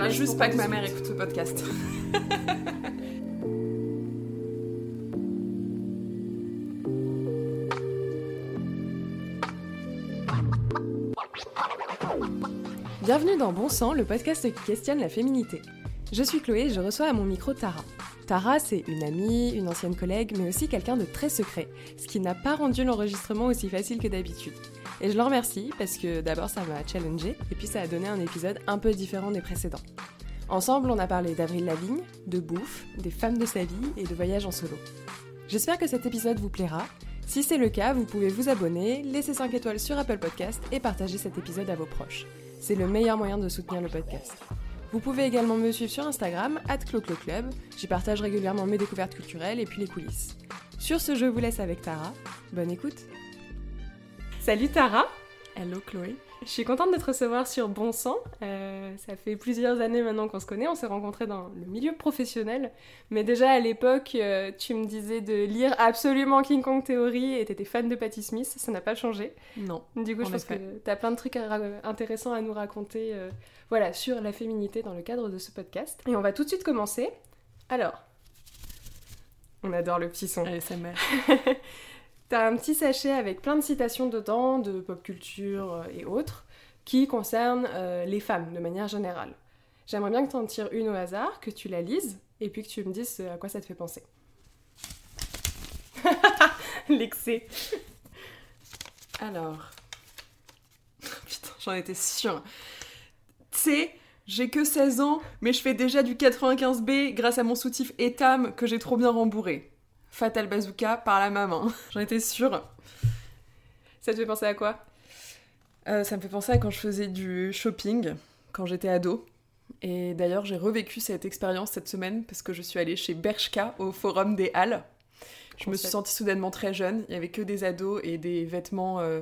Voilà, juste pas que ma mère écoute ce podcast. Bienvenue dans Bon Sang, le podcast qui questionne la féminité. Je suis Chloé et je reçois à mon micro Tara. Tara, c'est une amie, une ancienne collègue, mais aussi quelqu'un de très secret, ce qui n'a pas rendu l'enregistrement aussi facile que d'habitude. Et je le remercie parce que d'abord ça m'a challengé et puis ça a donné un épisode un peu différent des précédents. Ensemble, on a parlé d'Avril Lavigne, de bouffe, des femmes de sa vie et de voyage en solo. J'espère que cet épisode vous plaira. Si c'est le cas, vous pouvez vous abonner, laisser 5 étoiles sur Apple Podcast et partager cet épisode à vos proches. C'est le meilleur moyen de soutenir le podcast. Vous pouvez également me suivre sur Instagram, club. J'y partage régulièrement mes découvertes culturelles et puis les coulisses. Sur ce, je vous laisse avec Tara. Bonne écoute Salut Tara Hello Chloé je suis contente de te recevoir sur Bon Sang. Euh, ça fait plusieurs années maintenant qu'on se connaît. On s'est rencontrés dans le milieu professionnel. Mais déjà à l'époque, euh, tu me disais de lire absolument King Kong Theory et t'étais fan de Patti Smith. Ça n'a pas changé. Non. Du coup, je pense que t'as plein de trucs intéressants à nous raconter euh, voilà, sur la féminité dans le cadre de ce podcast. Et on va tout de suite commencer. Alors, on adore le petit son. ASMR. T'as un petit sachet avec plein de citations dedans, de pop culture euh, et autres, qui concernent euh, les femmes de manière générale. J'aimerais bien que tu en tires une au hasard, que tu la lises, et puis que tu me dises à quoi ça te fait penser. L'excès. Alors. Putain, j'en étais sûre. Tu sais, j'ai que 16 ans, mais je fais déjà du 95B grâce à mon soutif Etam que j'ai trop bien rembourré. Fatal Bazooka par la maman. J'en étais sûre. Ça te fait penser à quoi? Euh, Ça me fait penser à quand je faisais du shopping, quand j'étais ado. Et d'ailleurs, j'ai revécu cette expérience cette semaine parce que je suis allée chez Bershka au Forum des Halles. Je me suis sentie soudainement très jeune. Il y avait que des ados et des vêtements euh,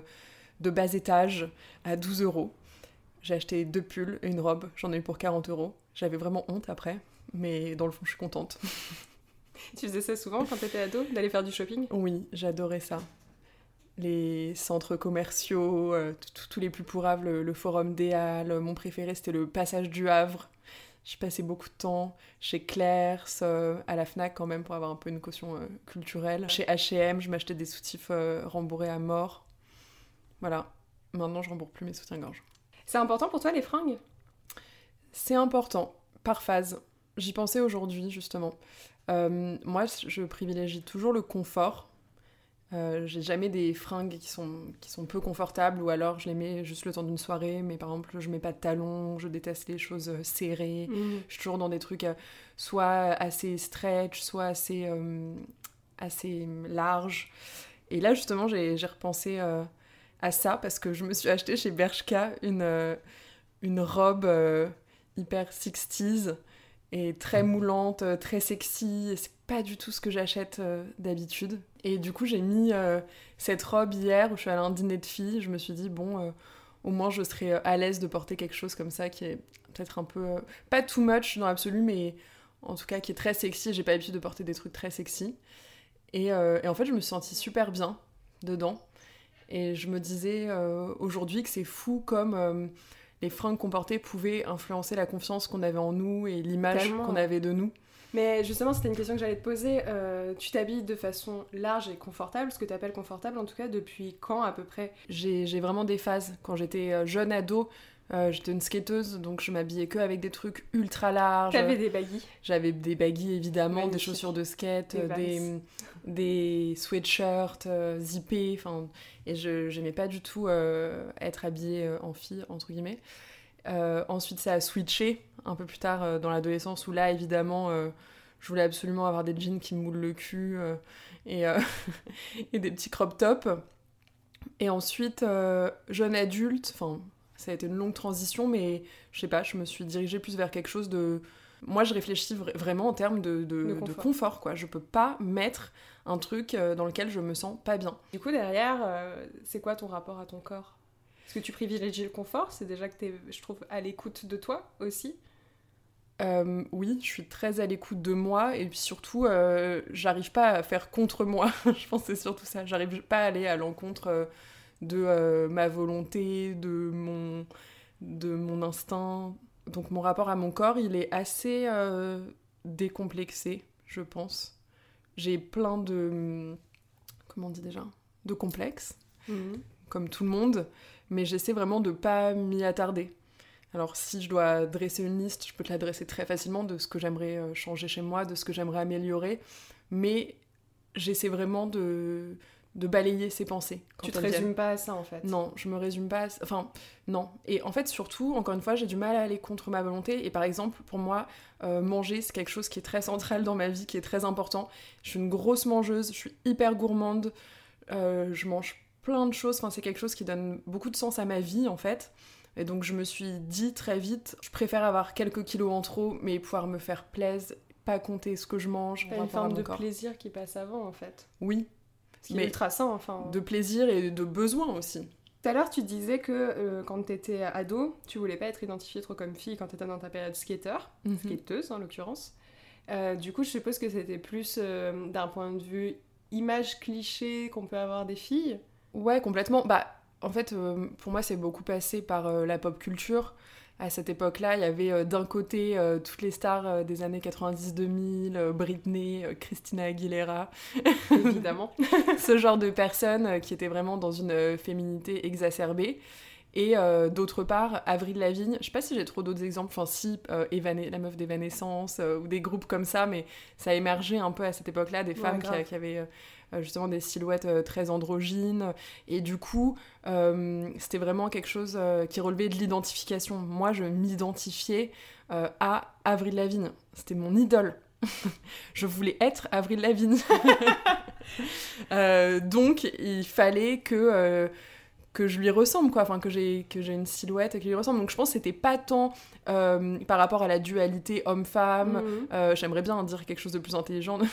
de bas étage à 12 euros. J'ai acheté deux pulls et une robe. J'en ai eu pour 40 euros. J'avais vraiment honte après, mais dans le fond, je suis contente. Tu faisais ça souvent quand t'étais ado, d'aller faire du shopping? Oui, j'adorais ça. Les centres commerciaux, euh, tous les plus pourrables, le, Forum des Halles. Mon préféré, c'était le Passage du Havre. J'y passais beaucoup de temps. Chez Claire's, euh, à la Fnac quand même, pour avoir un peu une caution euh, culturelle. Chez H&M, je m'achetais des soutifs rembourrés à mort. Voilà. Maintenant, je rembourse plus mes soutiens-gorge. C'est important pour toi, les fringues? C'est important, par phase. J'y pensais aujourd'hui, justement. Euh, moi, je privilégie toujours le confort. Euh, j'ai jamais des fringues qui sont, qui sont peu confortables ou alors je les mets juste le temps d'une soirée, mais par exemple, je mets pas de talons, je déteste les choses euh, serrées. Mmh. Je suis toujours dans des trucs soit assez stretch, soit assez, assez large. Et là, justement, j'ai repensé à ça parce que je me suis acheté chez Bershka une, une robe hyper 60s et très moulante, euh, très sexy. C'est pas du tout ce que j'achète euh, d'habitude. Et du coup, j'ai mis euh, cette robe hier où je suis allée à un dîner de filles. Je me suis dit, bon, au moins je serais à l'aise de porter quelque chose comme ça qui est peut-être un peu. pas too much dans l'absolu, mais en tout cas qui est très sexy. J'ai pas l'habitude de porter des trucs très sexy. Et, et, en fait, je me suis sentie super bien dedans. Et je me disais aujourd'hui que c'est fou comme les fringues qu'on portait pouvaient influencer la confiance qu'on avait en nous et l'image qu'on avait de nous. Mais justement, c'était une question que j'allais te poser. Euh, tu t'habilles de façon large et confortable, ce que tu appelles confortable en tout cas, depuis quand à peu près? J'ai vraiment des phases. Quand j'étais euh, jeune ado, euh, j'étais une skateuse, donc je m'habillais que avec des trucs ultra larges. T'avais des baguilles J'avais des baguilles évidemment, des chaussures de skate, des, des, sweatshirts zippés, enfin, et je n'aimais pas du tout être habillée en fille, entre guillemets. Euh, ensuite, ça a switché un peu plus tard euh, dans l'adolescence où là, évidemment, euh, je voulais absolument avoir des jeans qui me moulent le cul et, et, des petits crop tops. Et ensuite, jeune adulte, enfin, ça a été une longue transition, mais je sais pas, je me suis dirigée plus vers quelque chose de. Moi, je réfléchis vraiment en termes de, de, confort. de, confort. quoi. Je peux pas mettre un truc dans lequel je me sens pas bien. Du coup, derrière, c'est quoi ton rapport à ton corps? Est-ce que tu privilégies le confort? C'est déjà que tu es, je trouve, à l'écoute de toi aussi? Euh, oui, je suis très à l'écoute de moi et puis surtout, euh, j'arrive pas à faire contre moi. je pense que c'est surtout ça. J'arrive pas à aller à l'encontre euh, de ma volonté, de mon, de mon instinct. donc mon rapport à mon corps, il est assez euh, décomplexé, je pense. J'ai plein de... Comment on dit déjà De complexes, Mhm. comme tout le monde, mais j'essaie vraiment de pas m'y attarder. Alors si je dois dresser une liste, je peux te la dresser très facilement de ce que j'aimerais euh, changer chez moi, de ce que j'aimerais améliorer, mais j'essaie vraiment de, de balayer ces pensées. quand Tu te résumes pas à ça en fait. Non, je me résume pas. à- Enfin, non. Et en fait, surtout, encore une fois, j'ai du mal à aller contre ma volonté. Et par exemple, pour moi, euh, manger, c'est quelque chose qui est très central dans ma vie, qui est très important. Je suis une grosse mangeuse, je suis hyper gourmande, euh, je mange plein de choses. Enfin, c'est quelque chose qui donne beaucoup de sens à ma vie, en fait. Et donc, je me suis dit très vite, je préfère avoir quelques kilos en trop, mais pouvoir me faire plaisir, pas compter ce que je mange. Par une forme de corps. plaisir qui passe avant en fait. Oui, qui Mais est ultra sain enfin. de plaisir et de besoin aussi. Tout à l'heure, tu disais que euh, quand t'étais ado, tu voulais pas être identifiée trop comme fille quand t'étais dans ta période skater, Mhm. skateuse en l'occurrence. Euh, du coup, je suppose que c'était plus euh, d'un point de vue image cliché qu'on peut avoir des filles? Ouais, complètement. Bah, en fait, euh, pour moi, c'est beaucoup passé par euh, la pop culture. À cette époque-là, il y avait euh, d'un côté euh, toutes les stars euh, des années 90-2000, euh, Britney, Christina Aguilera, évidemment. ce genre de personnes qui étaient vraiment dans une féminité exacerbée. Et d'autre part, Avril Lavigne, je sais pas si j'ai trop d'autres exemples, enfin si, la meuf d'Evanescence, euh, ou des groupes comme ça, mais ça a émergé un peu à cette époque-là, des Ouais, femmes qui, grave. qui avaient justement des silhouettes euh, très androgynes. Et du coup, euh, c'était vraiment quelque chose euh, qui relevait de l'identification. Moi, je m'identifiais euh, à Avril Lavigne. C'était mon idole. je voulais être Avril Lavigne. Euh, donc, il fallait que, euh, que je lui ressemble, quoi. Enfin, que j'ai que j'ai une silhouette qui lui ressemble. Donc, je pense que c'était pas tant euh, par rapport à la dualité homme-femme. Mhm. Euh, J'aimerais bien dire quelque chose de plus intelligent.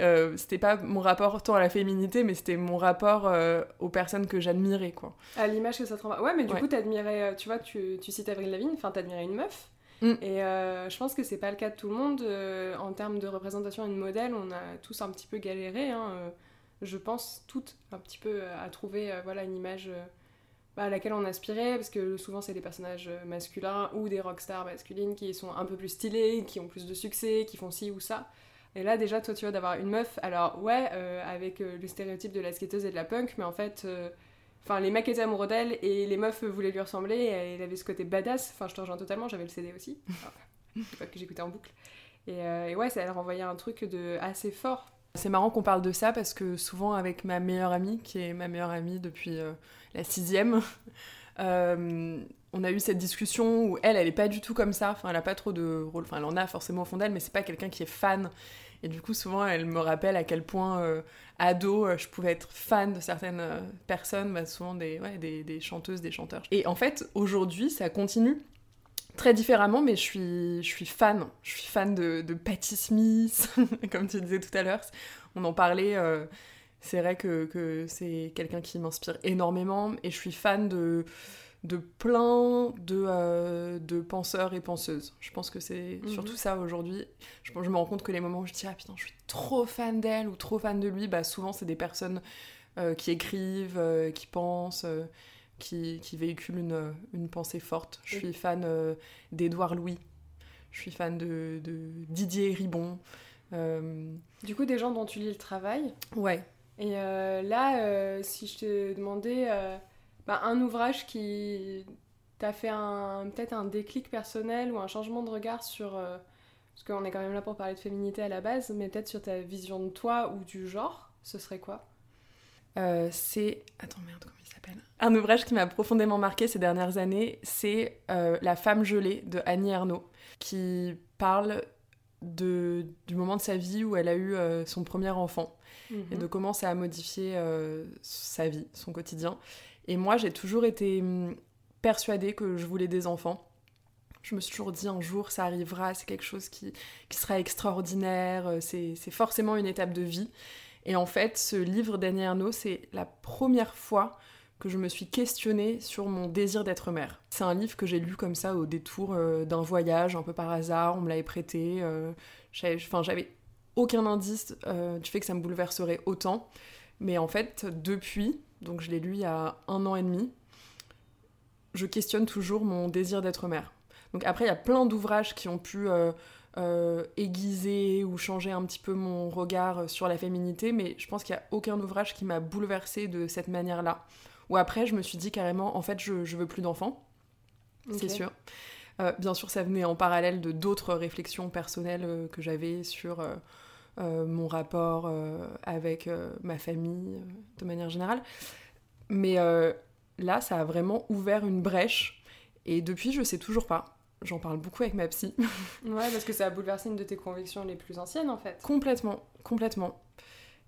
Euh, c'était pas mon rapport tant à la féminité, mais c'était mon rapport aux personnes que j'admirais, quoi. À l'image que ça te renvoie. Ouais, mais du Ouais. coup, t'admirais, tu vois, tu, tu cites Avril Lavigne, enfin, t'admirais une meuf. Mm. Et je pense que c'est pas le cas de tout le monde. en termes de représentation et de modèle, on a tous un petit peu galéré. hein, je pense toutes un petit peu à trouver voilà, une image bah, à laquelle on aspirait, parce que souvent c'est des personnages euh, masculins ou des rockstars masculines qui sont un peu plus stylés, qui ont plus de succès, qui font ci ou ça. Et là, déjà, toi, tu vois, d'avoir une meuf, alors ouais, euh, avec euh, le stéréotype de la skateuse et de la punk, mais en fait, euh, enfin, les mecs étaient amoureux d'elle et les meufs voulaient lui ressembler, et elle avait ce côté badass. Enfin, je te rejoins totalement, j'avais le CD aussi, enfin, pas que j'écoutais en boucle. Et, et ouais, ça elle renvoyait un truc de assez fort. C'est marrant qu'on parle de ça parce que souvent avec ma meilleure amie, qui est ma meilleure amie depuis euh, la sixième, euh, on a eu cette discussion où elle, elle est pas du tout comme ça. Elle a pas trop de rôle. Enfin, elle en a forcément au fond d'elle, mais c'est pas quelqu'un qui est fan. Et du coup, souvent, elle me rappelle à quel point euh, ado, je pouvais être fan de certaines personnes, bah, souvent des chanteuses, des chanteurs. Et en fait, aujourd'hui, ça continue très différemment, mais je suis, je suis fan. Je suis fan de, de Patti Smith, comme tu disais tout à l'heure. On en parlait. euh, c'est vrai que, que c'est quelqu'un qui m'inspire énormément et je suis fan de, de plein de, euh, de penseurs et penseuses. Je pense que c'est Mhm. surtout ça aujourd'hui. Je, je me rends compte que les moments où je dis Ah putain, je suis trop fan d'elle ou trop fan de lui, bah souvent c'est des personnes euh, qui écrivent, qui pensent, qui, qui véhiculent une, une pensée forte. Je suis fan euh, d'Édouard Louis, je suis fan de, de Didier Ribon. Euh, Du coup, des gens dont tu lis le travail. ouais, Et euh, là, si je te demandais bah, un ouvrage qui t'a fait peut-être un déclic personnel ou un changement de regard sur. parce qu'on est quand même là pour parler de féminité à la base, mais peut-être sur ta vision de toi ou du genre, ce serait quoi? Euh, c'est. Attends, merde, comment s'appelle Un ouvrage qui m'a profondément marqué ces dernières années, c'est euh, La femme gelée de Annie Ernaux, qui parle de, du moment de sa vie où elle a eu euh, son premier enfant et de comment ça a modifié euh, sa vie, son quotidien. Et moi, j'ai toujours été hum, persuadée que je voulais des enfants. Je me suis toujours dit un jour ça arrivera, c'est quelque chose qui, qui sera extraordinaire, c'est c'est forcément une étape de vie. Et en fait, ce livre d'Annie Ernaux, c'est la première fois que je me suis questionnée sur mon désir d'être mère. C'est un livre que j'ai lu comme ça au détour euh, d'un voyage, un peu par hasard, on me l'avait prêté. euh, Enfin, j'avais aucun indice euh, du fait que ça me bouleverserait autant. Mais en fait, depuis, donc je l'ai lu il y a un an et demi, je questionne toujours mon désir d'être mère. Donc après, il y a plein d'ouvrages qui ont pu aiguiser ou changer un petit peu mon regard sur la féminité, mais je pense qu'il n'y a aucun ouvrage qui m'a bouleversée de cette manière-là. Ou après, je me suis dit carrément, en fait, je, je veux plus d'enfants, c'est sûr. bien sûr, ça venait en parallèle de d'autres réflexions personnelles que j'avais sur euh, mon rapport euh, avec euh, ma famille de manière générale. Mais là, ça a vraiment ouvert une brèche. Et depuis, je sais toujours pas. J'en parle beaucoup avec ma psy. ouais, parce que ça a bouleversé une de tes convictions les plus anciennes, en fait. Complètement, complètement.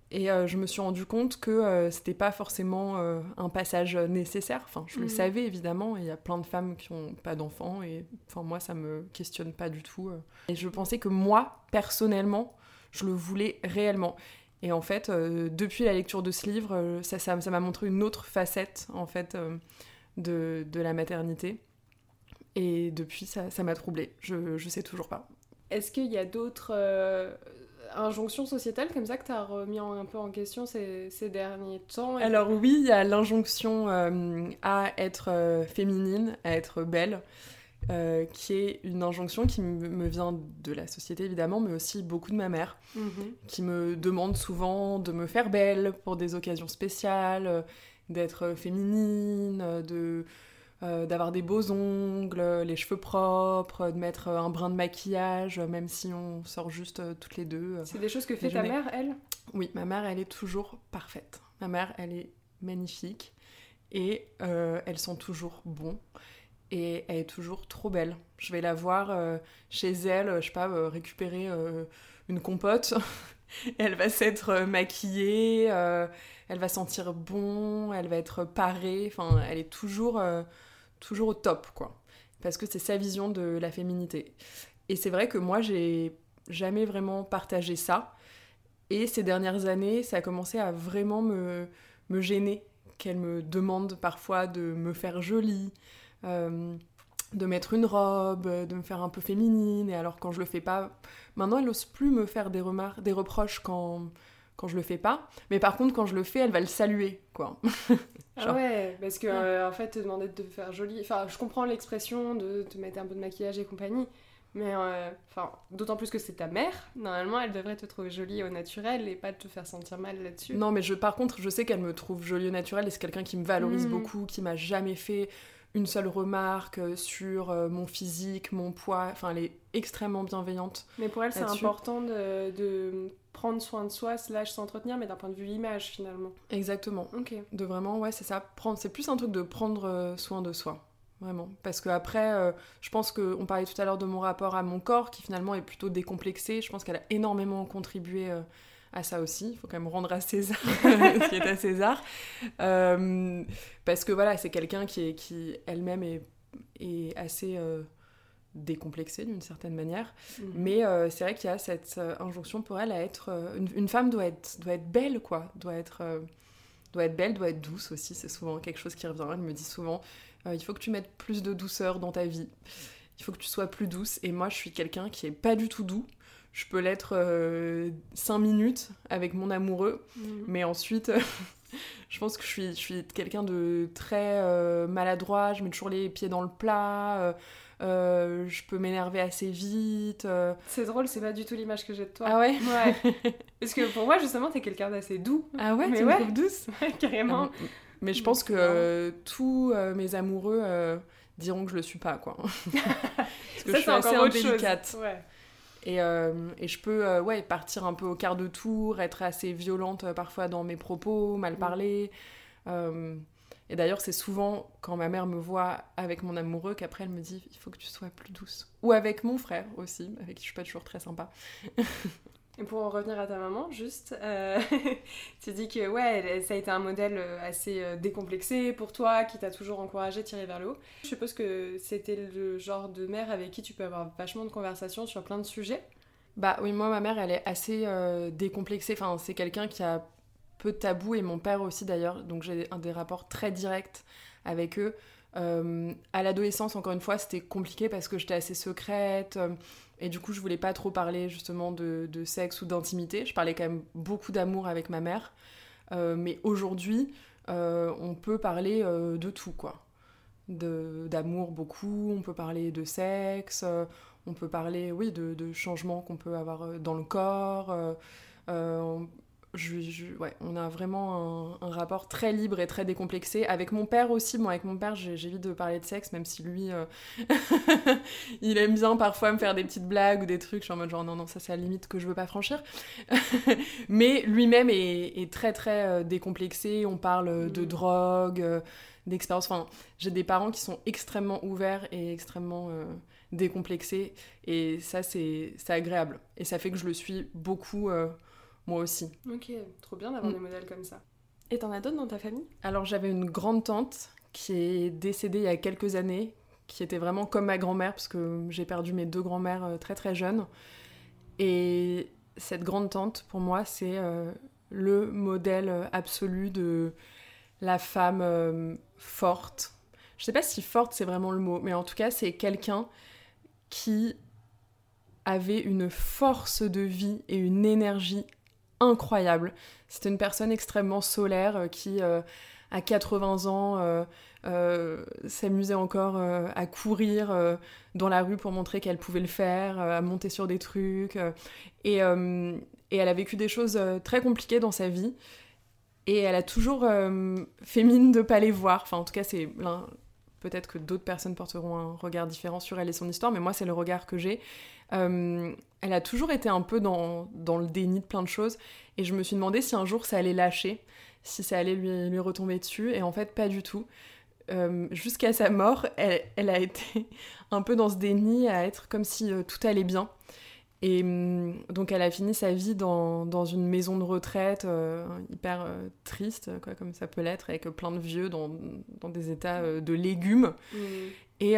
Et je me suis rendu compte que c'était pas forcément un passage nécessaire. Enfin, je le mhm. savais évidemment. Il y a plein de femmes qui ont pas d'enfants et enfin moi ça me questionne pas du tout. Et je pensais que moi personnellement je le voulais réellement. Et en fait, euh, depuis la lecture de ce livre, euh, ça, ça, m'a montré une autre facette en fait euh, de, de, la maternité. Et depuis, ça, ça m'a troublée. Je, je sais toujours pas. Est-ce qu'il y a d'autres injonctions sociétales comme ça que tu as remis un peu en question ces, ces derniers temps Alors oui, il y a l'injonction à être féminine, à être belle. Euh, qui est une injonction qui me vient de la société évidemment, mais aussi beaucoup de ma mère, mhm. qui me demande souvent de me faire belle pour des occasions spéciales, euh, d'être féminine, de euh, d'avoir des beaux ongles, les cheveux propres, de mettre un brin de maquillage, même si on sort juste toutes les deux. C'est des choses que fait ta mère, elle? Oui, ma mère, elle est toujours parfaite. Ma mère, elle est magnifique et elles sont toujours bons et elle est toujours trop belle. Je vais la voir euh, chez elle, je sais pas, euh, récupérer euh, une compote. elle va s'être maquillée, elle va sentir bon, elle va être parée. Enfin, elle est toujours, toujours au top, quoi. Parce que c'est sa vision de la féminité. Et c'est vrai que moi, j'ai jamais vraiment partagé ça. Et ces dernières années, ça a commencé à vraiment me, me gêner qu'elle me demande parfois de me faire jolie, euh, de mettre une robe, de me faire un peu féminine. Et alors quand je le fais pas, maintenant elle n'ose plus me faire des remarques, des reproches quand quand je le fais pas. Mais par contre quand je le fais, elle va le saluer, quoi. Ah ouais, parce que euh, en fait te demander de te faire jolie. Enfin, je comprends l'expression de te mettre un peu de maquillage et compagnie. Mais euh, enfin, d'autant plus que c'est ta mère, normalement elle devrait te trouver jolie au naturel et pas te faire sentir mal là-dessus. Non, mais je, par contre, je sais qu'elle me trouve jolie au naturel et c'est quelqu'un qui me valorise mm. beaucoup, qui m'a jamais fait une seule remarque euh, sur euh, mon physique, mon poids. Enfin, elle est extrêmement bienveillante. Mais pour elle, c'est important de, prendre soin de soi, slash s'entretenir, mais d'un point de vue image finalement. Exactement. Ok. De vraiment, ouais, c'est ça. Prendre, c'est plus un truc de prendre euh, soin de soi. Vraiment. Parce que après, je pense qu'on parlait tout à l'heure de mon rapport à mon corps, qui finalement est plutôt décomplexé. Je pense qu'elle a énormément contribué à ça aussi. Il faut quand même rendre à César ce qui est à César. Euh, parce que voilà, c'est quelqu'un qui, est, qui elle-même est, est assez euh, décomplexée d'une certaine manière. Mhm. Mais euh, c'est vrai qu'il y a cette injonction pour elle à être. Une, femme doit être, doit être belle, quoi. Doit être, doit être belle, doit être douce aussi. C'est souvent quelque chose qui revient. Elle me dit souvent il faut que tu mettes plus de douceur dans ta vie. Il faut que tu sois plus douce. Et moi, je suis quelqu'un qui est pas du tout doux je peux l'être 5 euh, minutes avec mon amoureux, mhm. mais ensuite, je pense que je suis, je suis quelqu'un de très euh, maladroit, je mets toujours les pieds dans le plat, euh, je peux m'énerver assez vite. C'est drôle, c'est pas du tout l'image que j'ai de toi. Ah ouais Ouais. Parce que pour moi, justement, t'es quelqu'un d'assez doux. Ah ouais, tu me douce Carrément. Ah, mais je pense que tous mes amoureux diront que je le suis pas, quoi. Parce que je suis assez indélicate. Ouais. Et, euh, et, je peux euh, ouais, partir un peu au quart de tour, être assez violente euh, parfois dans mes propos, mal mm. parler. et d'ailleurs, c'est souvent quand ma mère me voit avec mon amoureux qu'après elle me dit il faut que tu sois plus douce. Ou avec mon frère aussi, avec qui je suis pas toujours très sympa. Et pour en revenir à ta maman, juste, euh, tu dis que ouais, ça a été un modèle euh, assez euh, décomplexé pour toi, qui t'a toujours encouragé, tiré vers le haut. Je suppose que c'était le genre de mère avec qui tu peux avoir vachement de conversations sur plein de sujets. Bah oui, moi ma mère, elle est assez décomplexée. Enfin, c'est quelqu'un qui a peu de tabous et mon père aussi d'ailleurs. Donc j'ai des rapports très directs avec eux. à l'adolescence, encore une fois, c'était compliqué parce que j'étais assez secrète. Et du coup, je voulais pas trop parler justement de, sexe ou d'intimité. Je parlais quand même beaucoup d'amour avec ma mère. Euh, mais aujourd'hui, euh, on peut parler euh, de tout, quoi. d'amour beaucoup, on peut parler de sexe, on peut parler, oui, de, de changements qu'on peut avoir dans le corps a vraiment un, rapport très libre et très décomplexé. Avec mon père aussi, bon, avec mon père, j'évite de parler de sexe, même si lui, euh, il aime bien parfois me faire des petites blagues ou des trucs. Je suis en mode genre, non, non, ça c'est la limite que je veux pas franchir. Mais lui-même est, très, très euh, décomplexé. On parle de mm. drogue, euh, d'expérience. Enfin, j'ai des parents qui sont extrêmement ouverts et extrêmement décomplexés. Et ça, c'est agréable. Et ça fait que je le suis beaucoup moi aussi. Ok, trop bien d'avoir mm. des modèles comme ça. Et t'en as d'autres dans ta famille? Alors j'avais une grande tante qui est décédée il y a quelques années, qui était vraiment comme ma grand-mère, parce que j'ai perdu mes deux grand-mères euh, très très jeunes. Et cette grande tante, pour moi, c'est euh, le modèle absolu de la femme euh, forte. Je sais pas si forte c'est vraiment le mot, mais en tout cas c'est quelqu'un qui avait une force de vie et une énergie incroyable. C'était une personne extrêmement solaire euh, qui, euh, à 80 ans, euh, s'amusait encore à courir dans la rue pour montrer qu'elle pouvait le faire, à monter sur des trucs. Et, et, elle a vécu des choses très compliquées dans sa vie. Et elle a toujours fait mine de pas les voir. Enfin, en tout cas, c'est Peut-être que d'autres personnes porteront un regard différent sur elle et son histoire, mais moi, c'est le regard que j'ai. Euh, elle a toujours été un peu dans, le déni de plein de choses, et je me suis demandé si un jour ça allait lâcher, si ça allait lui, lui retomber dessus, et en fait, pas du tout. Euh, jusqu'à sa mort, elle, elle, a été un peu dans ce déni, à être comme si euh, tout allait bien. Et hum, donc elle a fini sa vie dans, dans une maison de retraite euh, hyper euh, triste, quoi, comme ça peut l'être, avec plein de vieux dans, dans des états euh, de légumes. Mmh. Et,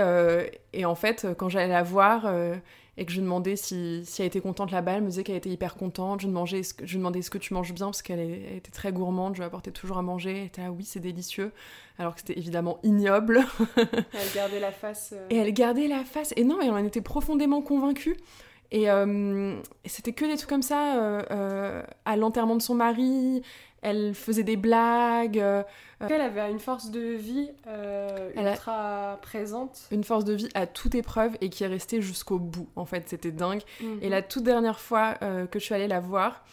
et, en fait, quand j'allais la voir et que je lui demandais si, si elle était contente là-bas, elle me disait qu'elle était hyper contente. Je demandais je demandais, est-ce que tu manges bien? Parce qu'elle était très gourmande, je lui apportais toujours à manger. Elle était là, oui, c'est délicieux. Alors que c'était évidemment ignoble. elle gardait la face. Et elle gardait la face. Et non, elle en était profondément convaincue. Euh, et c'était que des trucs comme ça. Euh, euh, à l'enterrement de son mari, elle faisait des blagues. Elle avait une force de vie ultra présente. Une force de vie à toute épreuve et qui est restée jusqu'au bout. En fait, c'était dingue. Et mhm. la toute dernière fois que je suis allée la voir,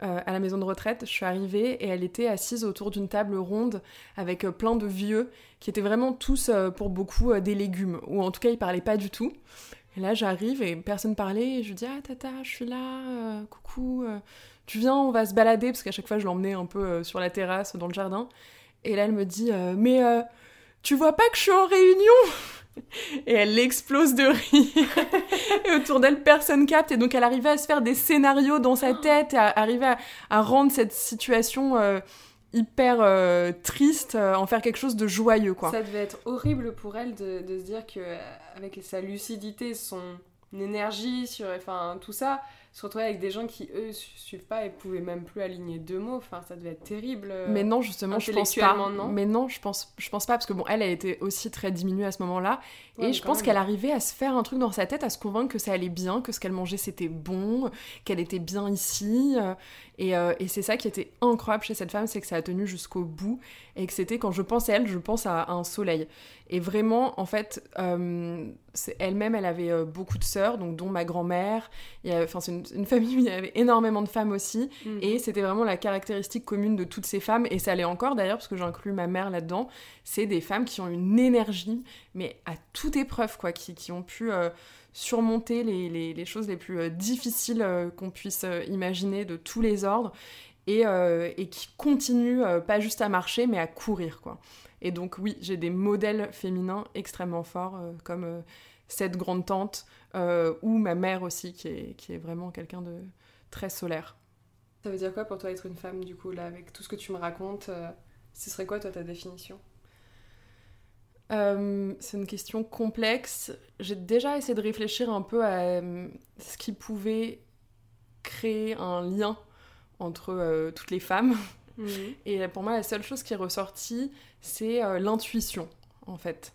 à la maison de retraite, je suis arrivée et elle était assise autour d'une table ronde avec plein de vieux qui étaient vraiment tous, pour beaucoup, des légumes, ou en tout cas ils parlaient pas du tout. Et là, j'arrive et personne parlait. Et je lui dis Ah, tata, je suis là, euh, coucou, euh, tu viens, on va se balader. Parce qu'à chaque fois, je l'emmenais un peu euh, sur la terrasse, dans le jardin. Et là, elle me dit Mais tu vois pas que je suis en réunion Et elle explose de rire. et autour d'elle, personne capte. Et donc, elle arrivait à se faire des scénarios dans sa tête, à arriver à rendre cette situation hyper euh, triste, euh, en faire quelque chose de joyeux, quoi. Ça devait être horrible pour elle de, de se dire que euh, avec sa lucidité, son énergie, sur, enfin tout ça, se retrouver avec des gens qui, eux, suivent pas et pouvaient même plus aligner deux mots. Enfin, ça devait être terrible. Mais non, justement, je pense pas. Non mais non, je pense, je pense pas, parce que bon, elle a été aussi très diminuée à ce moment-là. et je pense qu'elle arrivait à se faire un truc dans sa tête, à se convaincre que ça allait bien, que ce qu'elle mangeait c'était bon, qu'elle était bien ici. Euh, et, euh, et c'est ça qui était incroyable chez cette femme, c'est que ça a tenu jusqu'au bout. Et que c'était, quand je pense à elle, je pense à un soleil. Et vraiment, en fait, euh, elle-même, elle avait euh, beaucoup de sœurs, donc dont ma grand-mère. Enfin, c'est une, famille où il y avait énormément de femmes aussi. Mhm. Et c'était vraiment la caractéristique commune de toutes ces femmes. Et ça l'est encore d'ailleurs, parce que j'inclus ma mère là-dedans. C'est des femmes qui ont une énergie, mais à toute épreuve, quoi, qui, qui ont pu surmonter les, les, choses les plus difficiles qu'on puisse imaginer de tous les ordres. Et, et qui continuent pas juste à marcher, mais à courir, quoi. Et donc oui, j'ai des modèles féminins extrêmement forts, euh, comme euh, cette grande tante, euh, ou ma mère aussi, qui est, qui est vraiment quelqu'un de très solaire. Ça veut dire quoi pour toi être une femme, du coup, là, avec tout ce que tu me racontes Ce serait quoi, toi, ta définition? C'est une question complexe. J'ai déjà essayé de réfléchir un peu à ce qui pouvait créer un lien entre toutes les femmes. Mhm. Et pour moi, la seule chose qui est ressortie, c'est euh, l'intuition, en fait.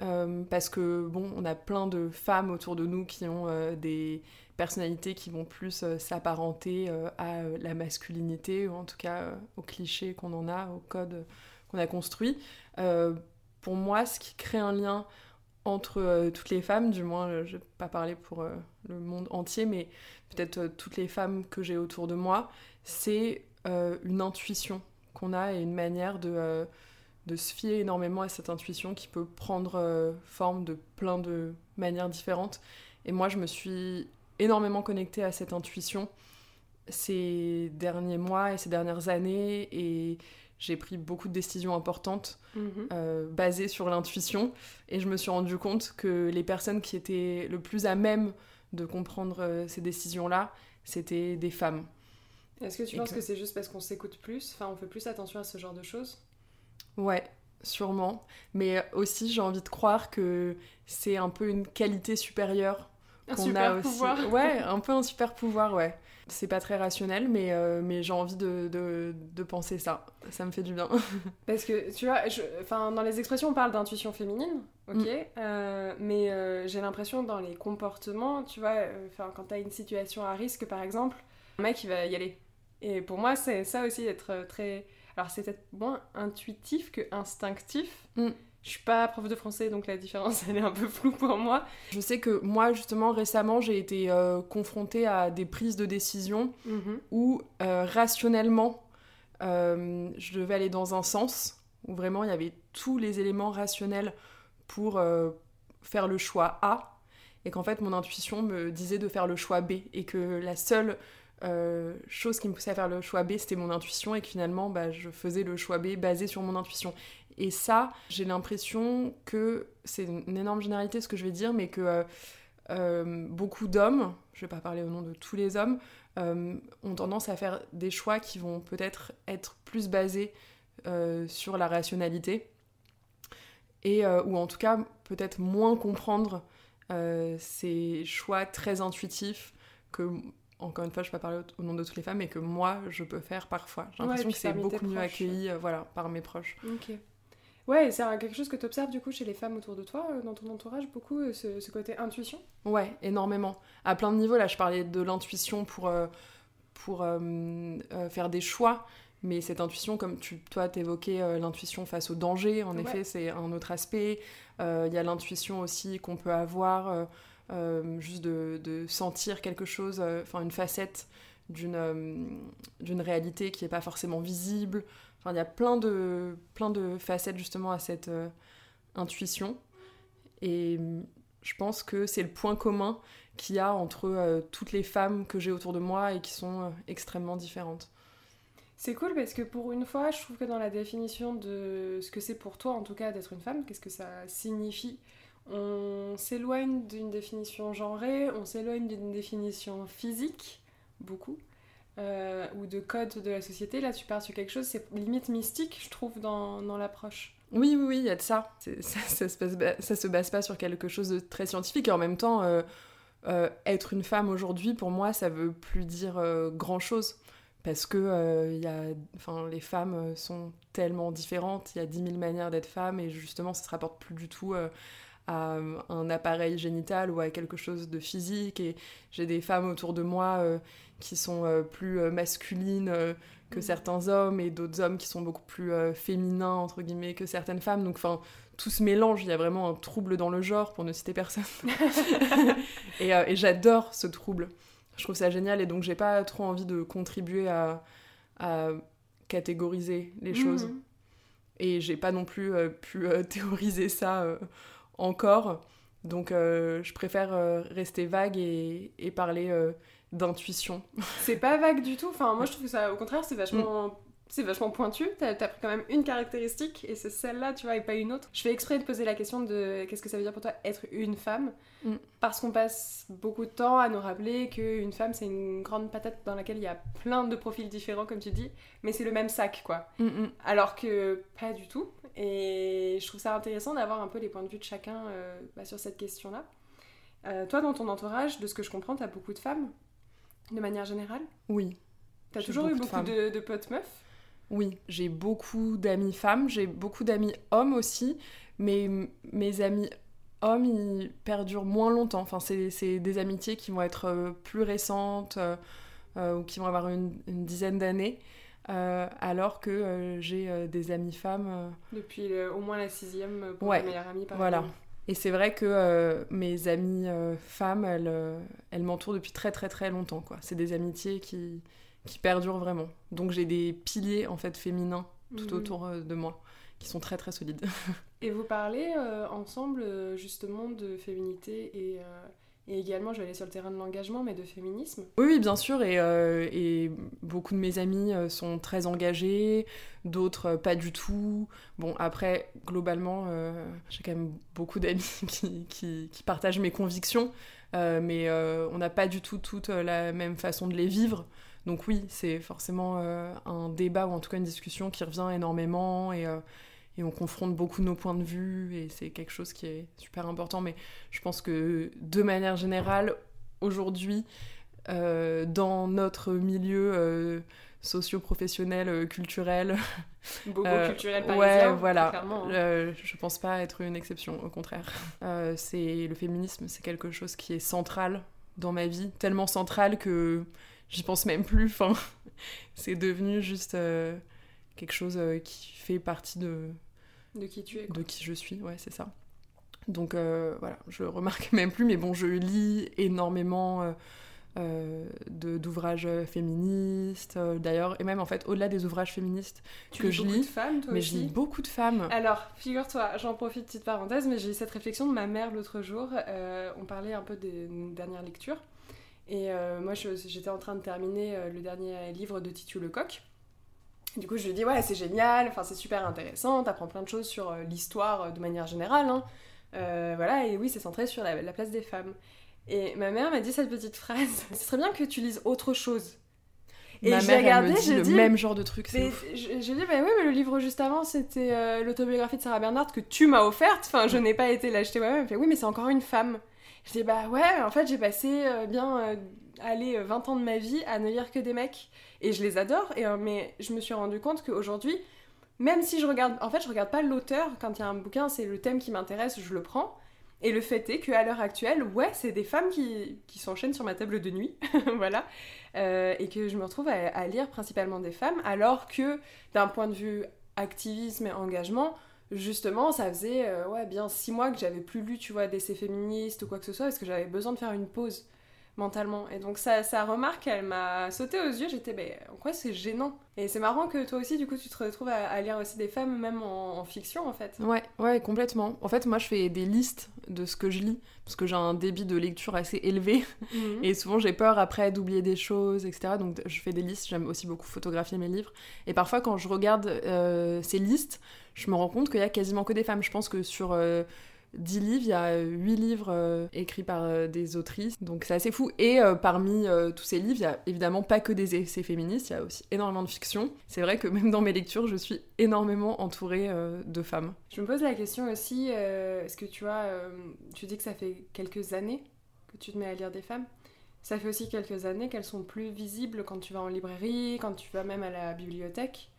Euh, parce que, bon, on a plein de femmes autour de nous qui ont euh, des personnalités qui vont plus s'apparenter à la masculinité, ou en tout cas au cliché qu'on en a, au code qu'on a construit. Pour moi, ce qui crée un lien entre toutes les femmes, du moins, je vais pas parler pour le monde entier, mais peut-être toutes les femmes que j'ai autour de moi, c'est une intuition qu'on a et une manière de de se fier énormément à cette intuition qui peut prendre euh, forme de plein de manières différentes. Et moi, je me suis énormément connectée à cette intuition ces derniers mois et ces dernières années et j'ai pris beaucoup de décisions importantes mhm. euh, basées sur l'intuition et je me suis rendu compte que les personnes qui étaient le plus à même de comprendre euh, ces décisions-là, c'était des femmes. Est-ce que tu penses que, que c'est juste parce qu'on s'écoute plus, enfin on fait plus attention à ce genre de choses? Ouais, sûrement. Mais aussi, j'ai envie de croire que c'est un peu une qualité supérieure qu'on a aussi. Pouvoir. Ouais, un peu un super pouvoir, ouais. C'est pas très rationnel, mais, euh, mais j'ai envie de, de, de, penser ça. Ça me fait du bien. Parce que, tu vois, je, dans les expressions, on parle d'intuition féminine, ok mm. euh, Mais euh, j'ai l'impression dans les comportements, tu vois, quand t'as une situation à risque, par exemple, un mec, il va y aller. Et pour moi, c'est ça aussi d'être très alors c'est peut-être moins intuitif que instinctif. Mm. Je suis pas prof de français, donc la différence elle est un peu floue pour moi. Je sais que moi justement récemment j'ai été euh, confrontée à des prises de décision mhm. où euh, rationnellement euh, je devais aller dans un sens où vraiment il y avait tous les éléments rationnels pour faire le choix A et qu'en fait mon intuition me disait de faire le choix B et que la seule euh, chose qui me poussait à faire le choix B, c'était mon intuition, et que finalement, bah, je faisais le choix B basé sur mon intuition. Et ça, j'ai l'impression que c'est une énorme généralité ce que je vais dire, mais que euh, euh, beaucoup d'hommes, je vais pas parler au nom de tous les hommes, ont tendance à faire des choix qui vont peut-être être plus basés sur la rationalité, et, ou en tout cas peut-être moins comprendre ces choix très intuitifs que encore une fois, je ne vais pas parler au, nom de toutes les femmes, mais que moi, je peux faire parfois. J'ai l'impression que c'est beaucoup mieux accueilli euh, voilà, par mes proches. Ouais, c'est quelque chose que tu observes du coup chez les femmes autour de toi, euh, dans ton entourage, beaucoup, euh, ce, côté intuition? Ouais, énormément. À plein de niveaux, là, je parlais de l'intuition pour, pour faire des choix, mais cette intuition, comme tu, toi, t'évoquais l'intuition face au danger, en effet, c'est un autre aspect. Il y a l'intuition aussi qu'on peut avoir euh, juste de, sentir quelque chose, euh, enfin une facette d'une euh, d'une réalité qui n'est pas forcément visible. Enfin, il y a plein de, plein de facettes justement à cette intuition. Et je pense que c'est le point commun qu'il y a entre toutes les femmes que j'ai autour de moi et qui sont extrêmement différentes. C'est cool parce que pour une fois, je trouve que dans la définition de ce que c'est pour toi, en tout cas, d'être une femme, qu'est-ce que ça signifie? On s'éloigne d'une définition genrée, on s'éloigne d'une définition physique, beaucoup, euh, ou de code de la société. Là, tu pars sur quelque chose, c'est limite mystique, je trouve, dans, l'approche. Oui, oui, oui, il y a de ça. Ça, ça, se base, ça se base pas sur quelque chose de très scientifique. Et en même temps, euh, euh, être une femme aujourd'hui, pour moi, ça veut plus dire grand-chose. Parce que y a, les femmes sont tellement différentes, il y a dix mille manières d'être femme, et justement, ça se rapporte plus du tout à un appareil génital ou à quelque chose de physique. Et j'ai des femmes autour de moi euh, qui sont euh, plus euh, masculines que mm. certains hommes et d'autres hommes qui sont beaucoup plus féminins, entre guillemets, que certaines femmes. Donc, enfin, tout se mélange. Il y a vraiment un trouble dans le genre, pour ne citer personne. et, et j'adore ce trouble. Je trouve ça génial et donc j'ai pas trop envie de contribuer à, à catégoriser les choses. Mm. Et j'ai pas non plus pu théoriser ça encore. Donc euh, je préfère euh, rester vague et, parler euh, d'intuition. C'est pas vague du tout. Enfin, moi je trouve que ça, au contraire, c'est vachement. C'est vachement pointu. T'as as pris quand même une caractéristique et c'est celle-là, tu vois, et pas une autre. Je fais exprès de poser la question de qu'est-ce que ça veut dire pour toi être une femme? Mm. Parce qu'on passe beaucoup de temps à nous rappeler qu'une femme c'est une grande patate dans laquelle il y a plein de profils différents, comme tu dis, mais c'est le même sac, quoi. Mm, Alors que pas du tout. Et je trouve ça intéressant d'avoir un peu les points de vue de chacun euh, bah, sur cette question-là. Euh, toi, dans ton entourage, de ce que je comprends, tu as beaucoup de femmes, de manière générale? Oui. Tu as toujours eu beaucoup de, potes meufs? Oui, j'ai beaucoup d'amis femmes, j'ai beaucoup d'amis hommes aussi, mais mes amis hommes, ils perdurent moins longtemps. Enfin, c'est des amitiés qui vont être euh, plus récentes ou qui vont avoir une, une dizaine d'années. alors que j'ai des amies femmes. Depuis au moins la sixième pour ouais, meilleure amie, par voilà. exemple. Et c'est vrai que mes amies femmes, elles, elles m'entourent depuis très très très longtemps. C'est des amitiés qui, qui perdurent vraiment. Donc j'ai des piliers en fait féminins tout mhm. autour de moi qui sont très très solides. et vous parlez ensemble justement de féminité et et également, je vais aller sur le terrain de l'engagement, mais de féminisme. Oui, oui bien sûr. Et, euh, et, beaucoup de mes amis euh, sont très engagés, d'autres euh, pas du tout. Bon, après, globalement, j'ai quand même beaucoup d'amis qui, qui, qui, partagent mes convictions, mais on n'a pas du tout toute la même façon de les vivre. Donc oui, c'est forcément un débat ou en tout cas une discussion qui revient énormément et et on confronte beaucoup nos points de vue et c'est quelque chose qui est super important. Mais je pense que de manière générale, aujourd'hui, euh, dans notre milieu euh, socio-professionnel, euh, culturel, beaucoup culturel parisien, ouais, voilà, hein. je pense pas être une exception, au contraire. c'est le féminisme, c'est quelque chose qui est central dans ma vie, tellement central que j'y pense même plus. Enfin, c'est devenu juste quelque chose euh, qui fait partie de... De qui tu es. De qui je suis, ouais, c'est ça. Donc euh, voilà, je remarque même plus, mais bon, je lis énormément euh, d'ouvrages féministes, d'ailleurs, et même en fait, au-delà des ouvrages féministes tu que lis je beaucoup lis, de femmes, toi mais aussi je lis beaucoup de femmes. Alors, figure-toi, j'en profite, petite parenthèse, mais j'ai eu cette réflexion de ma mère l'autre jour. on parlait un peu des dernières lectures, et moi, j'étais en train de terminer le dernier livre de Titu Lecoq. Du coup, je lui dis, ouais, c'est génial, enfin, c'est super intéressant, t'apprends plein de choses sur euh, l'histoire euh, de manière générale. Hein. Euh, voilà, et oui, c'est centré sur la, place des femmes. Et ma mère m'a dit cette petite phrase Ce serait bien que tu lises autre chose. Et j'ai regardé, j'ai le même genre de truc, J'ai dit, bah oui, mais le livre juste avant, c'était l'autobiographie de Sarah Bernhardt que tu m'as offerte. Enfin, je n'ai pas été l'acheter moi-même. Elle fait, oui, mais c'est encore une femme. Je dis, bah ouais, en fait, j'ai passé bien, aller 20 ans de ma vie à ne lire que des mecs et je les adore. Euh, mais je me suis rendu compte qu'aujourd'hui, même si je regarde, en fait, je regarde pas l'auteur. Quand il y a un bouquin, c'est le thème qui m'intéresse, je le prends. Et le fait est qu'à l'heure actuelle, ouais, c'est des femmes qui, s'enchaînent sur ma table de nuit, voilà, euh, et que je me retrouve à, lire principalement des femmes, alors que d'un point de vue activisme et engagement, justement, ça faisait euh, ouais bien six mois que j'avais plus lu, tu vois, d'essais féministes ou quoi que ce soit, parce que j'avais besoin de faire une pause mentalement. Et donc ça, sa remarque, elle m'a sauté aux yeux, j'étais, ben, en quoi c'est gênant? Et c'est marrant que toi aussi, du coup, tu te retrouves à, lire aussi des femmes, même en, fiction, en fait. Ouais, ouais, complètement. En fait, moi, je fais des listes de ce que je lis, parce que j'ai un débit de lecture assez élevé, mhm. et souvent j'ai peur après d'oublier des choses, etc. Donc je fais des listes, j'aime aussi beaucoup photographier mes livres. Et parfois, quand je regarde euh, ces listes, je me rends compte qu'il y a quasiment que des femmes. Je pense que sur... Euh, 10 livres, il y a 8 livres euh, écrits par euh, des autrices, donc c'est assez fou. Et euh, parmi tous ces livres, il y a évidemment pas que des essais féministes, il y a aussi énormément de fiction. C'est vrai que même dans mes lectures, je suis énormément entourée de femmes. Je me pose la question aussi, est-ce que tu vois, tu dis que ça fait quelques années que tu te mets à lire des femmes ça fait aussi quelques années qu'elles sont plus visibles quand tu vas en librairie, quand tu vas même à la bibliothèque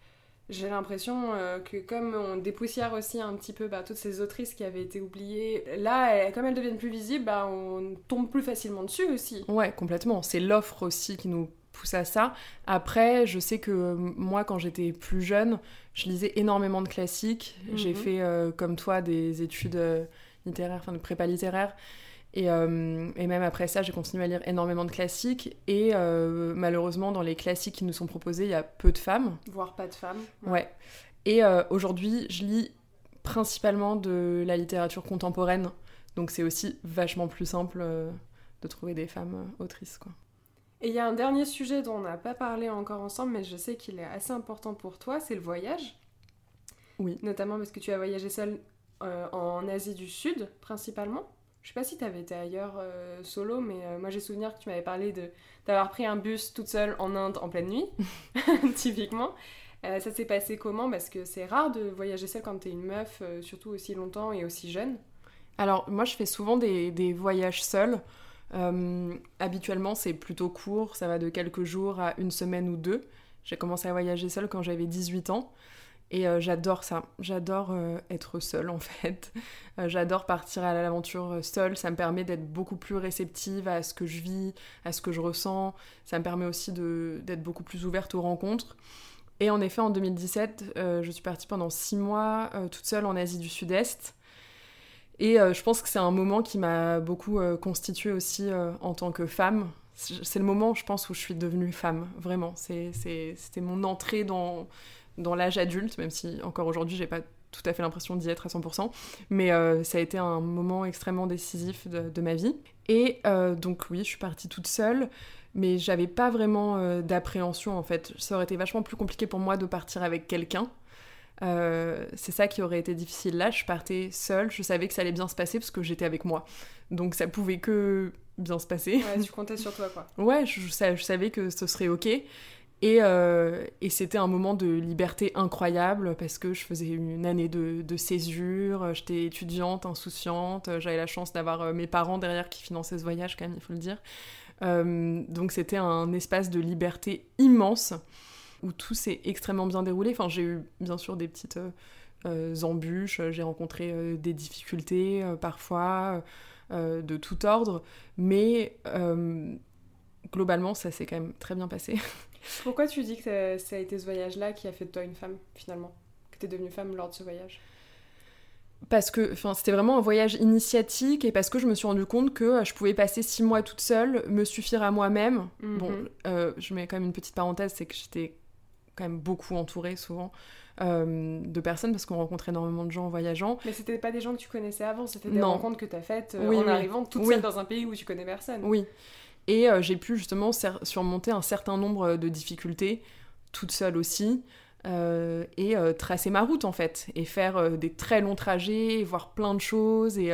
j'ai l'impression euh, que comme on dépoussière aussi un petit peu bah, toutes ces autrices qui avaient été oubliées, là, comme elles deviennent plus visibles, bah, on tombe plus facilement dessus aussi. Ouais, complètement. C'est l'offre aussi qui nous pousse à ça. Après, je sais que moi, quand j'étais plus jeune, je lisais énormément de classiques. J'ai mhm. fait, euh, comme toi, des études euh, littéraires, enfin de prépa littéraire. Euh, et, même après ça, j'ai continué à lire énormément de classiques. Et euh, malheureusement, dans les classiques qui nous sont proposés, il y a peu de femmes. Voire pas de femmes. Ouais. Et euh, aujourd'hui, je lis principalement de la littérature contemporaine. Donc c'est aussi vachement plus simple de trouver des femmes autrices. Quoi. Et il y a un dernier sujet dont on n'a pas parlé encore ensemble, mais je sais qu'il est assez important pour toi, c'est le voyage. Oui. Notamment parce que tu as voyagé seule en Asie du Sud, principalement. Je sais pas si tu avais été ailleurs euh, solo, mais euh, moi j'ai souvenir que tu m'avais parlé de d'avoir pris un bus toute seule en Inde en pleine nuit, typiquement. Euh, ça s'est passé comment? Parce que c'est rare de voyager seule quand t'es une meuf, surtout aussi longtemps et aussi jeune. Alors moi je fais souvent des, des voyages seuls. habituellement c'est plutôt court, ça va de quelques jours à une semaine ou deux. J'ai commencé à voyager seule quand j'avais 18 ans. Et euh, j'adore ça. J'adore euh, être seule en fait. Euh, j'adore partir à l'aventure seule. Ça me permet d'être beaucoup plus réceptive à ce que je vis, à ce que je ressens. Ça me permet aussi d'être beaucoup plus ouverte aux rencontres. Et en effet, en 2017, je suis partie pendant six mois toute seule en Asie du Sud-Est. Et je pense que c'est un moment qui m'a beaucoup constituée aussi en tant que femme. C'est le moment, je pense, où je suis devenue femme, vraiment. C'était mon entrée dans, dans l'âge adulte, même si encore aujourd'hui, j'ai pas tout à fait l'impression d'y être à 100%. Mais euh, ça a été un moment extrêmement décisif de, ma vie. Et euh, donc oui, je suis partie toute seule, mais j'avais pas vraiment euh, d'appréhension en fait. Ça aurait été vachement plus compliqué pour moi de partir avec quelqu'un. c'est ça qui aurait été difficile là. Je partais seule, je savais que ça allait bien se passer parce que j'étais avec moi. Donc ça pouvait que bien se passer. Ouais, tu comptais sur toi quoi. ouais, je, je savais que ce serait ok. Euh, et, c'était un moment de liberté incroyable parce que je faisais une année de, césure, j'étais étudiante, insouciante, j'avais la chance d'avoir euh, mes parents derrière qui finançaient ce voyage quand même, il faut le dire. Euh, donc c'était un espace de liberté immense où tout s'est extrêmement bien déroulé. Enfin, j'ai eu bien sûr des petites embûches, j'ai rencontré des difficultés parfois de tout ordre, mais globalement ça s'est quand même très bien passé. Pourquoi tu dis que ça a été ce voyage-là qui a fait de toi une femme, finalement? Que tu es devenue femme lors de ce voyage? Parce que c'était vraiment un voyage initiatique et parce que je me suis rendu compte que euh, je pouvais passer six mois toute seule, me suffire à moi-même. Mhm. Bon, euh, je mets quand même une petite parenthèse, c'est que j'étais quand même beaucoup entourée souvent euh, de personnes parce qu'on rencontre énormément de gens en voyageant. Mais c'était pas des gens que tu connaissais avant, c'était des rencontres que tu as faites en arrivant toute seule dans un pays où tu connais personne. Oui. Et euh, j'ai pu justement surmonter un certain nombre de difficultés, toute seule aussi, euh, et euh, tracer ma route en fait, et faire des très longs trajets, voir plein de choses, et,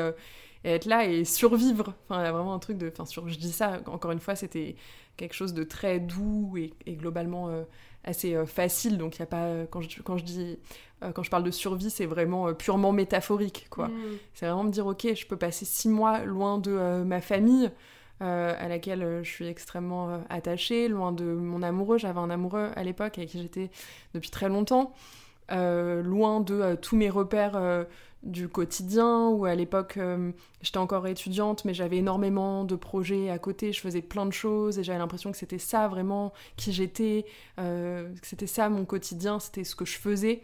être là et survivre. Enfin, il y a vraiment un truc de... Enfin, sur, je dis ça, encore une fois, c'était quelque chose de très doux et, globalement assez facile, donc il n'y a pas... quand, je, quand je dis... quand je parle de survie, c'est vraiment purement métaphorique, quoi. Mm. C'est vraiment me dire, ok, je peux passer six mois loin de ma famille, euh, à laquelle euh, je suis extrêmement euh, attachée, loin de mon amoureux. J'avais un amoureux à l'époque avec qui j'étais depuis très longtemps, loin de tous mes repères du quotidien, où à l'époque j'étais encore étudiante, mais j'avais énormément de projets à côté, je faisais plein de choses et j'avais l'impression que c'était ça vraiment qui j'étais, que c'était ça mon quotidien, c'était ce que je faisais.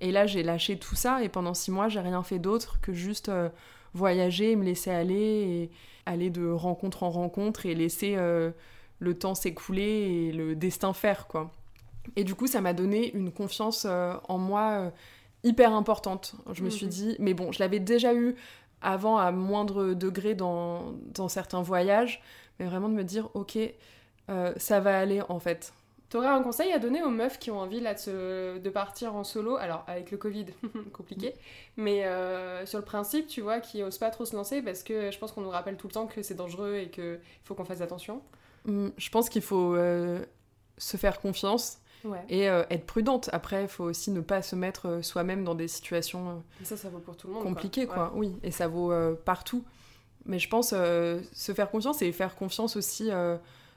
Et là j'ai lâché tout ça et pendant six mois j'ai rien fait d'autre que juste voyager, me laisser aller aller de rencontre en rencontre et laisser euh, le temps s'écouler et le destin faire, quoi. Et du coup, ça m'a donné une confiance euh, en moi euh, hyper importante. Je me suis mhm. dit, mais bon, je l'avais déjà eu avant à moindre degré dans, dans, certains voyages, mais vraiment de me dire, ok, ça va aller en fait. T'aurais un conseil à donner aux meufs qui ont envie là de, partir en solo, alors avec le Covid, compliqué, mais euh, sur le principe, tu vois, qui osent pas trop se lancer parce que je pense qu'on nous rappelle tout le temps que c'est dangereux et qu'il faut qu'on fasse attention. Hum, je pense qu'il faut euh, se faire confiance et euh, être prudente. Après, il faut aussi ne pas se mettre soi-même dans des situations ça, ça vaut pour tout le monde, compliquées, quoi. Oui, et ça vaut partout. Mais je pense se faire confiance et faire confiance aussi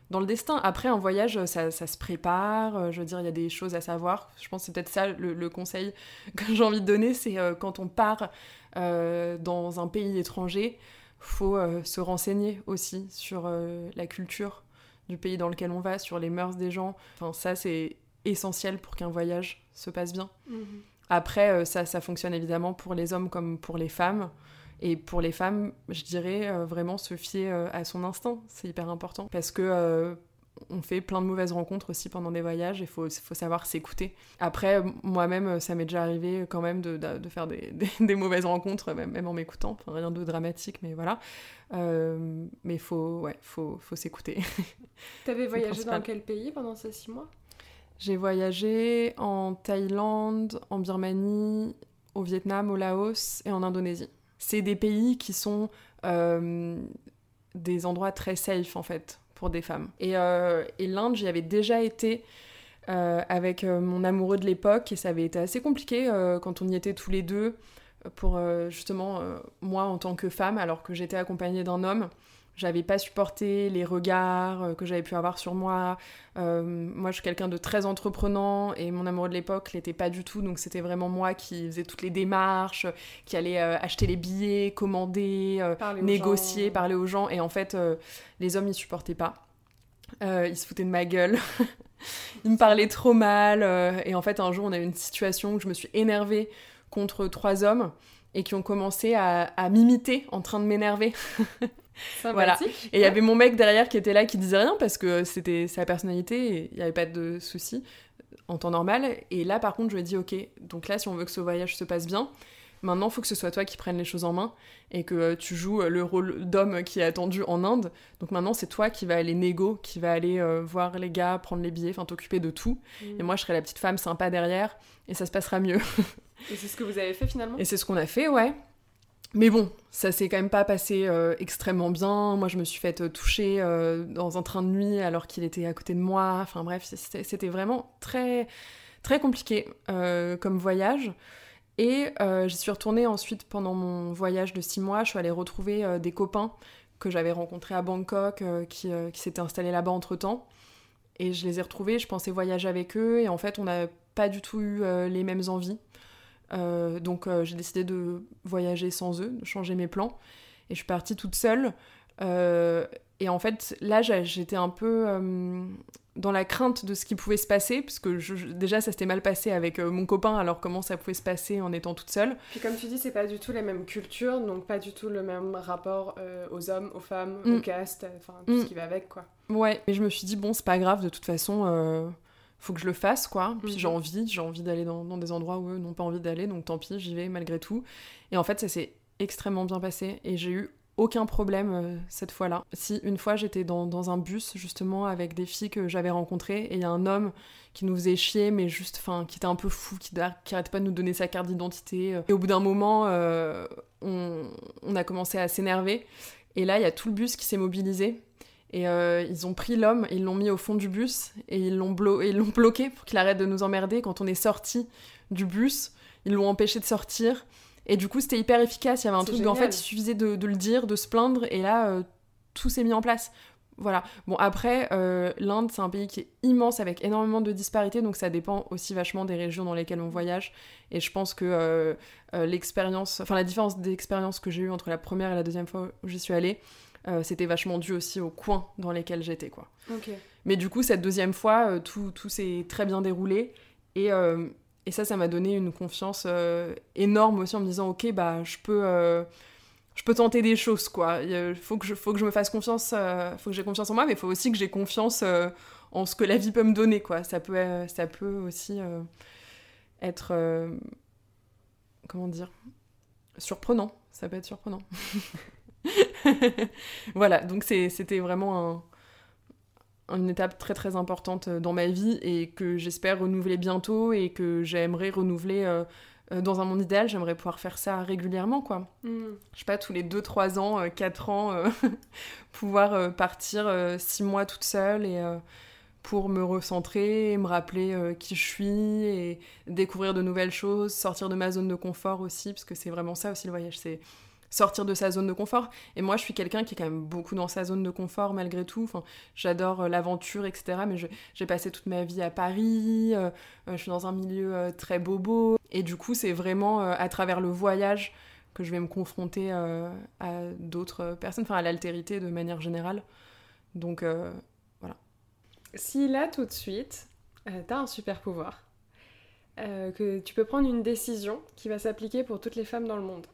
dans le destin. Après, un voyage, ça, se prépare. Euh, je veux dire, il y a des choses à savoir. Je pense que c'est peut-être ça le, conseil que j'ai envie de donner, c'est euh, quand on part euh, dans un pays étranger, faut se renseigner aussi sur la culture du pays dans lequel on va, sur les mœurs des gens. Enfin, ça, c'est essentiel pour qu'un voyage se passe bien. Mhm. Après, ça, ça fonctionne évidemment pour les hommes comme pour les femmes. Et pour les femmes, je dirais euh, vraiment se fier euh, à son instinct, c'est hyper important. Parce que euh, on fait plein de mauvaises rencontres aussi pendant des voyages, il faut, faut savoir s'écouter. Après, moi-même, ça m'est déjà arrivé quand même de, de, faire des, des, mauvaises rencontres, même, même en m'écoutant. Enfin, rien de dramatique, mais voilà. mais il faut, ouais, faut, faut s'écouter. T'avais voyagé dans quel pays pendant ces six mois? J'ai voyagé en Thaïlande, en Birmanie, au Vietnam, au Laos et en Indonésie c'est des pays qui sont euh, des endroits très safe en fait pour des femmes. Et, euh, l'Inde, j'y avais déjà été euh, avec mon amoureux de l'époque et ça avait été assez compliqué quand on y était tous les deux pour justement moi en tant que femme alors que j'étais accompagnée d'un homme j'avais pas supporté les regards euh, que j'avais pu avoir sur moi. Euh, moi, je suis quelqu'un de très entreprenant et mon amoureux de l'époque l'était pas du tout. Donc, c'était vraiment moi qui faisais toutes les démarches, qui allait euh, acheter les billets, commander, négocier, parler aux gens. Et en fait, les hommes, ils supportaient pas. ils se foutaient de ma gueule. il me parlait trop mal. et en fait, un jour, on a eu une situation où je me suis énervée contre trois hommes et qui ont commencé à, à m'imiter en train de m'énerver. voilà. Et il y avait mon mec derrière qui était là qui disait rien parce que c'était sa personnalité et il n'y avait pas de soucis en temps normal. Et là, par contre, je lui ai dit, ok, donc là, si on veut que ce voyage se passe bien, maintenant, il faut que ce soit toi qui prennes les choses en main et que tu joues le rôle d'homme qui est attendu en Inde. Donc maintenant, c'est toi qui va aller négo, qui va aller euh, voir les gars, prendre les billets, enfin t'occuper de tout. Mm. Et moi, je serai la petite femme sympa derrière et ça se passera mieux. et c'est ce que vous avez fait finalement? Et c'est ce qu'on a fait, ouais. Mais bon, ça s'est quand même pas passé euh, extrêmement bien. Moi, je me suis faite euh, toucher euh, dans un train de nuit alors qu'il était à côté de moi. Enfin bref, c'était vraiment très, très compliqué comme voyage. Et j'y suis retournée ensuite pendant mon voyage de six mois. Je suis allée retrouver des copains que j'avais rencontrés à Bangkok qui, qui s'étaient installés là-bas entre-temps. Et je les ai retrouvés, je pensais voyager avec eux. Et en fait, on n'a pas du tout eu les mêmes envies. Euh, donc euh, j'ai décidé de voyager sans eux, de changer mes plans. Et je suis partie toute seule. Euh, et en fait, là, j'étais un peu dans la crainte de ce qui pouvait se passer, parce que déjà, ça s'était mal passé avec mon copain, alors comment ça pouvait se passer en étant toute seule. Puis comme tu dis, c'est pas du tout la même culture, donc pas du tout le même rapport aux hommes, aux femmes, mm. aux castes, enfin tout ce mm. qui va avec, quoi. Ouais, mais je me suis dit, bon, c'est pas grave, de toute façon faut que je le fasse, quoi. Puis j'ai mhm. envie, j'ai envie d'aller dans, des endroits où eux n'ont pas envie d'aller, donc tant pis, j'y vais malgré tout. Et en fait, ça s'est extrêmement bien passé et j'ai eu aucun problème euh, cette fois-là. Si une fois j'étais dans, un bus justement avec des filles que j'avais rencontrées et il y a un homme qui nous faisait chier mais juste, enfin, qui était un peu fou, qui, qui arrêtait pas de nous donner sa carte d'identité. Euh. Et au bout d'un moment, euh, on, on a commencé à s'énerver. Et là, il y a tout le bus qui s'est mobilisé et euh, ils ont pris l'homme ils l'ont mis au fond du bus et ils l'ont bloqué pour qu'il arrête de nous emmerder. Quand on est sorti du bus, ils l'ont empêché de sortir. Et du coup, c'était hyper efficace. Il y avait un truc où en fait, il suffisait de, le dire, de se plaindre, et là, euh, tout s'est mis en place. Voilà. Bon, après, euh, l'Inde, c'est un pays qui est immense avec énormément de disparités, donc ça dépend aussi vachement des régions dans lesquelles on voyage. Et je pense que l'expérience, enfin, la différence d'expérience que j'ai eue entre la première et la deuxième fois où j'y suis allée, euh, c'était vachement dû aussi aux coins dans lesquels j'étais, quoi. Mais du coup, cette deuxième fois, euh, tout, tout s'est très bien déroulé. Et, euh, et ça, ça m'a donné une confiance énorme aussi en me disant, ok, bah, je peux, je peux tenter des choses, quoi. Il faut que, je, faut que je me fasse confiance, faut que j'ai confiance en moi, mais il faut aussi que j'ai confiance en ce que la vie peut me donner, quoi. Ça peut, ça peut aussi être... comment dire Surprenant. Ça peut être surprenant. voilà, donc c'était vraiment une étape très très importante dans ma vie et que j'espère renouveler bientôt et que j'aimerais renouveler euh, euh, dans un monde idéal, j'aimerais pouvoir faire ça régulièrement, quoi. Mm. Je sais pas, tous les 2-3 ans, 4 euh, ans, pouvoir partir 6 mois toute seule et pour me recentrer, me rappeler qui je suis et découvrir de nouvelles choses, sortir de ma zone de confort aussi, parce que c'est vraiment ça aussi le voyage, c'est sortir de sa zone de confort. Et moi, je suis quelqu'un qui est quand même beaucoup dans sa zone de confort malgré tout. J'adore euh, l'aventure, etc. Mais j'ai passé toute ma vie à Paris. Euh, euh, je suis dans un milieu très bobo. Et du coup, c'est vraiment à travers le voyage que je vais me confronter à d'autres personnes, enfin à l'altérité de manière générale. Donc voilà. Si là, tout de suite, t'as un super pouvoir, que tu peux prendre une décision qui va s'appliquer pour toutes les femmes dans le monde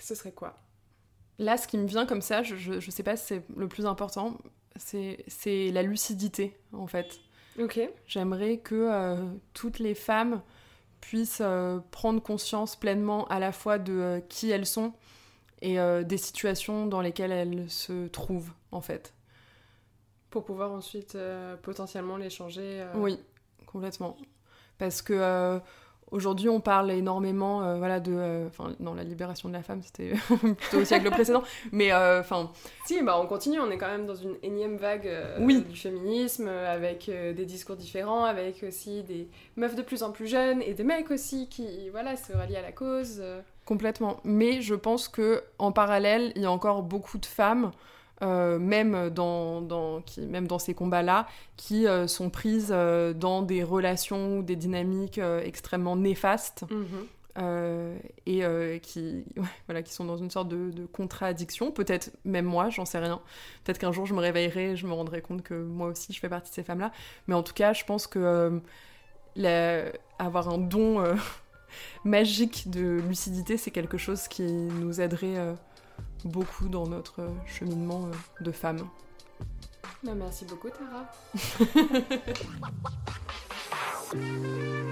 ce serait quoi? Là, ce qui me vient comme ça, je, je, sais pas si c'est le plus important, c'est la lucidité, en fait. Ok. J'aimerais que euh, toutes les femmes puissent euh, prendre conscience pleinement à la fois de euh, qui elles sont et des situations dans lesquelles elles se trouvent, en fait. Pour pouvoir ensuite potentiellement les changer. Oui, complètement. Parce que Aujourd'hui, on parle énormément, euh, voilà, de, euh, enfin, non, la libération de la femme, c'était plutôt au siècle précédent, mais euh, enfin. si, bah, on continue. On est quand même dans une énième vague oui. du féminisme, avec des discours différents, avec aussi des meufs de plus en plus jeunes et des mecs aussi qui, voilà, se rallient à la cause. Complètement. Mais je pense que en parallèle, il y a encore beaucoup de femmes euh, même, dans, qui, même dans ces combats-là, qui euh, sont prises euh, dans des relations ou des dynamiques extrêmement néfastes. et qui, voilà, qui sont dans une sorte de, de contradiction. Peut-être même moi, j'en sais rien. Peut-être qu'un jour je me réveillerai et je me rendrai compte que moi aussi je fais partie de ces femmes-là. Mais en tout cas, je pense que avoir un don magique de lucidité, c'est quelque chose qui nous aiderait beaucoup dans notre cheminement de femmes. Bah, merci beaucoup, Tara.